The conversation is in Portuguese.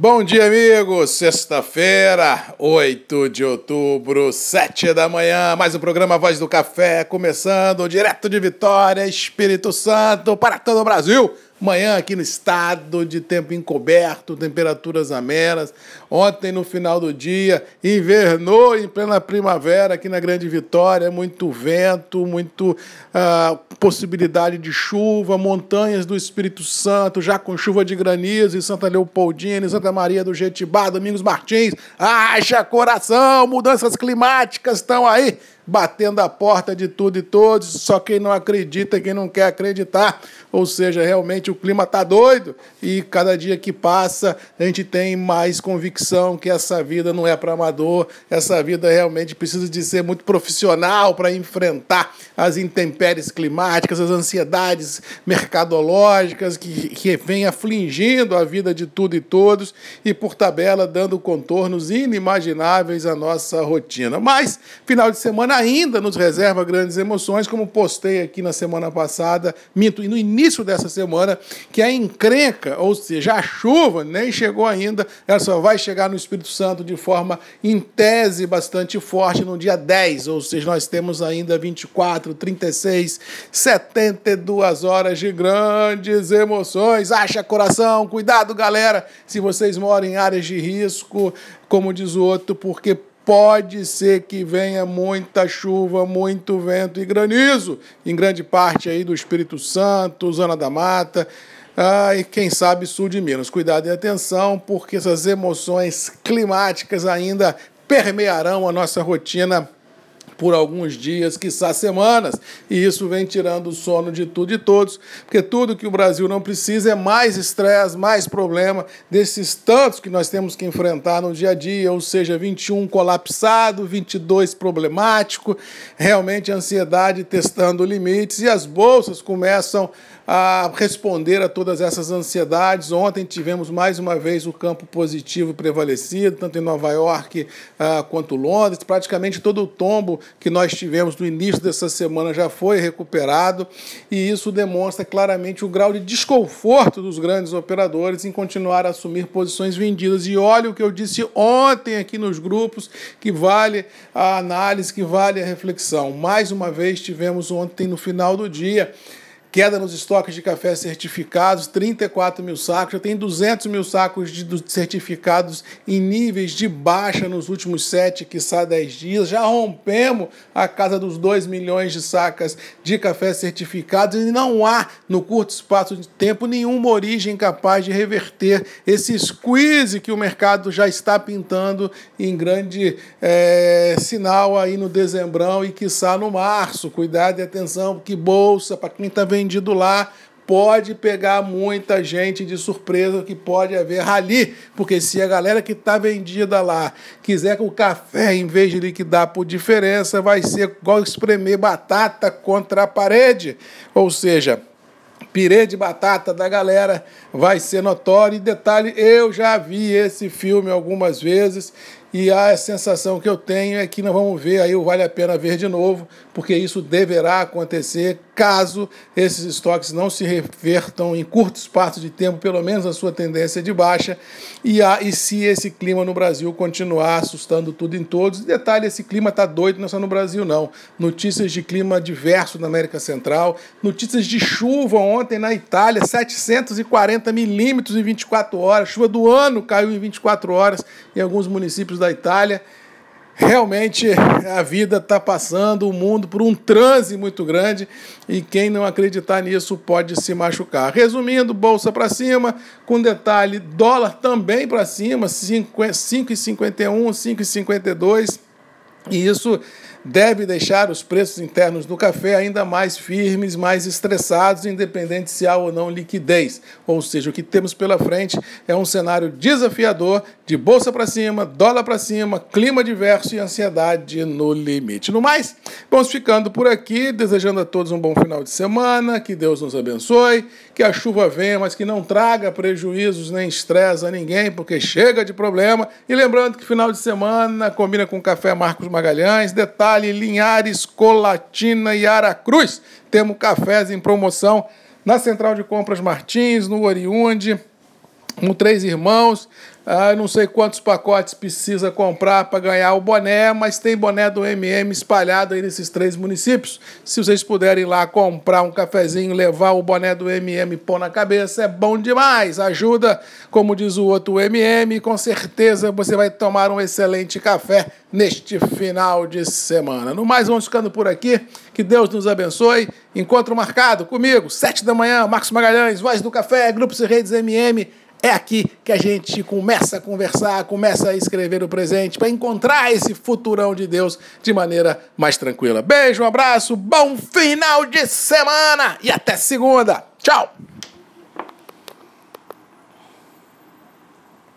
Bom dia, amigos. Sexta-feira, 8 de outubro, 7 da manhã. Mais um programa Voz do Café, começando direto de Vitória, Espírito Santo, para todo o Brasil. Manhã aqui no estado de tempo encoberto, temperaturas amenas. Ontem, no final do dia, invernou em plena primavera aqui na Grande Vitória. Muito vento, muito uh, possibilidade de chuva. Montanhas do Espírito Santo, já com chuva de granizo em Santa Leopoldina, em Santa Maria do Jetibá, Domingos Martins. Haja coração, mudanças climáticas estão aí batendo a porta de tudo e todos, só quem não acredita, quem não quer acreditar. Ou seja, realmente o clima está doido e cada dia que passa a gente tem mais convicção que essa vida não é para amador, essa vida realmente precisa de ser muito profissional para enfrentar as intempéries climáticas, as ansiedades mercadológicas que, que vem afligindo a vida de tudo e todos e, por tabela, dando contornos inimagináveis à nossa rotina. Mas, final de semana ainda nos reserva grandes emoções, como postei aqui na semana passada, minto, e no início dessa semana, que a encrenca, ou seja, a chuva nem chegou ainda, ela só vai chegar no Espírito Santo de forma, em tese, bastante forte no dia 10, ou seja, nós temos ainda 24, 36, 72 horas de grandes emoções. Acha coração, cuidado, galera, se vocês moram em áreas de risco, como diz o outro, porque pode ser que venha muita chuva, muito vento e granizo em grande parte aí do Espírito Santo, Zona da Mata. Ah, e quem sabe sul de Minas. Cuidado e atenção, porque essas emoções climáticas ainda permearão a nossa rotina por alguns dias, quiçá semanas, e isso vem tirando o sono de tudo e todos, porque tudo que o Brasil não precisa é mais estresse, mais problema desses tantos que nós temos que enfrentar no dia a dia, ou seja, 21 colapsado, 22 problemático, realmente ansiedade testando limites e as bolsas começam a responder a todas essas ansiedades. Ontem tivemos mais uma vez o campo positivo prevalecido, tanto em Nova York uh, quanto Londres. Praticamente todo o tombo que nós tivemos no início dessa semana já foi recuperado, e isso demonstra claramente o grau de desconforto dos grandes operadores em continuar a assumir posições vendidas. E olha o que eu disse ontem aqui nos grupos, que vale a análise, que vale a reflexão. Mais uma vez tivemos ontem, no final do dia, Queda nos estoques de café certificados, 34 mil sacos. Já tem 200 mil sacos de certificados em níveis de baixa nos últimos 7, quiçá 10 dias. Já rompemos a casa dos 2 milhões de sacas de café certificados e não há, no curto espaço de tempo, nenhuma origem capaz de reverter esse squeeze que o mercado já está pintando em grande é, sinal aí no dezembrão e quiçá no março. Cuidado e atenção, que bolsa, para quem está vendo vendido lá, pode pegar muita gente de surpresa, que pode haver rali, porque se a galera que está vendida lá quiser que o café, em vez de liquidar por diferença, vai ser igual espremer batata contra a parede. Ou seja, pirê de batata da galera vai ser notório. E detalhe, eu já vi esse filme algumas vezes e a sensação que eu tenho é que nós vamos ver aí o Vale a Pena Ver de novo, porque isso deverá acontecer caso esses estoques não se revertam em curto espaço de tempo, pelo menos a sua tendência de baixa, e, a, e se esse clima no Brasil continuar assustando tudo em todos. Detalhe, esse clima está doido, não é só no Brasil não. Notícias de clima diverso na América Central, notícias de chuva ontem na Itália, 740 milímetros em 24 horas, chuva do ano caiu em 24 horas em alguns municípios da Itália. Realmente a vida está passando o mundo por um transe muito grande e quem não acreditar nisso pode se machucar. Resumindo, bolsa para cima, com detalhe, dólar também para cima, 5,51, 5,52. E isso deve deixar os preços internos do café ainda mais firmes, mais estressados, independente se há ou não liquidez. Ou seja, o que temos pela frente é um cenário desafiador de bolsa para cima, dólar para cima, clima diverso e ansiedade no limite. No mais, vamos ficando por aqui, desejando a todos um bom final de semana, que Deus nos abençoe, que a chuva venha, mas que não traga prejuízos nem estresse a ninguém, porque chega de problema. E lembrando que final de semana combina com café Marcos Magalhães, detalhe Vale, Linhares, Colatina e Aracruz. Temos cafés em promoção na Central de Compras Martins, no Oriunde, com três irmãos. Ah, não sei quantos pacotes precisa comprar para ganhar o boné, mas tem boné do MM espalhado aí nesses três municípios. Se vocês puderem ir lá comprar um cafezinho, levar o boné do MM pôr na cabeça, é bom demais. Ajuda, como diz o outro MM, com certeza você vai tomar um excelente café neste final de semana. No mais, vamos ficando por aqui. Que Deus nos abençoe. Encontro marcado comigo, sete da manhã, Marcos Magalhães, Voz do Café, Grupos e Redes MM. É aqui que a gente começa a conversar, começa a escrever o presente para encontrar esse futurão de Deus de maneira mais tranquila. Beijo, um abraço, bom final de semana e até segunda. Tchau!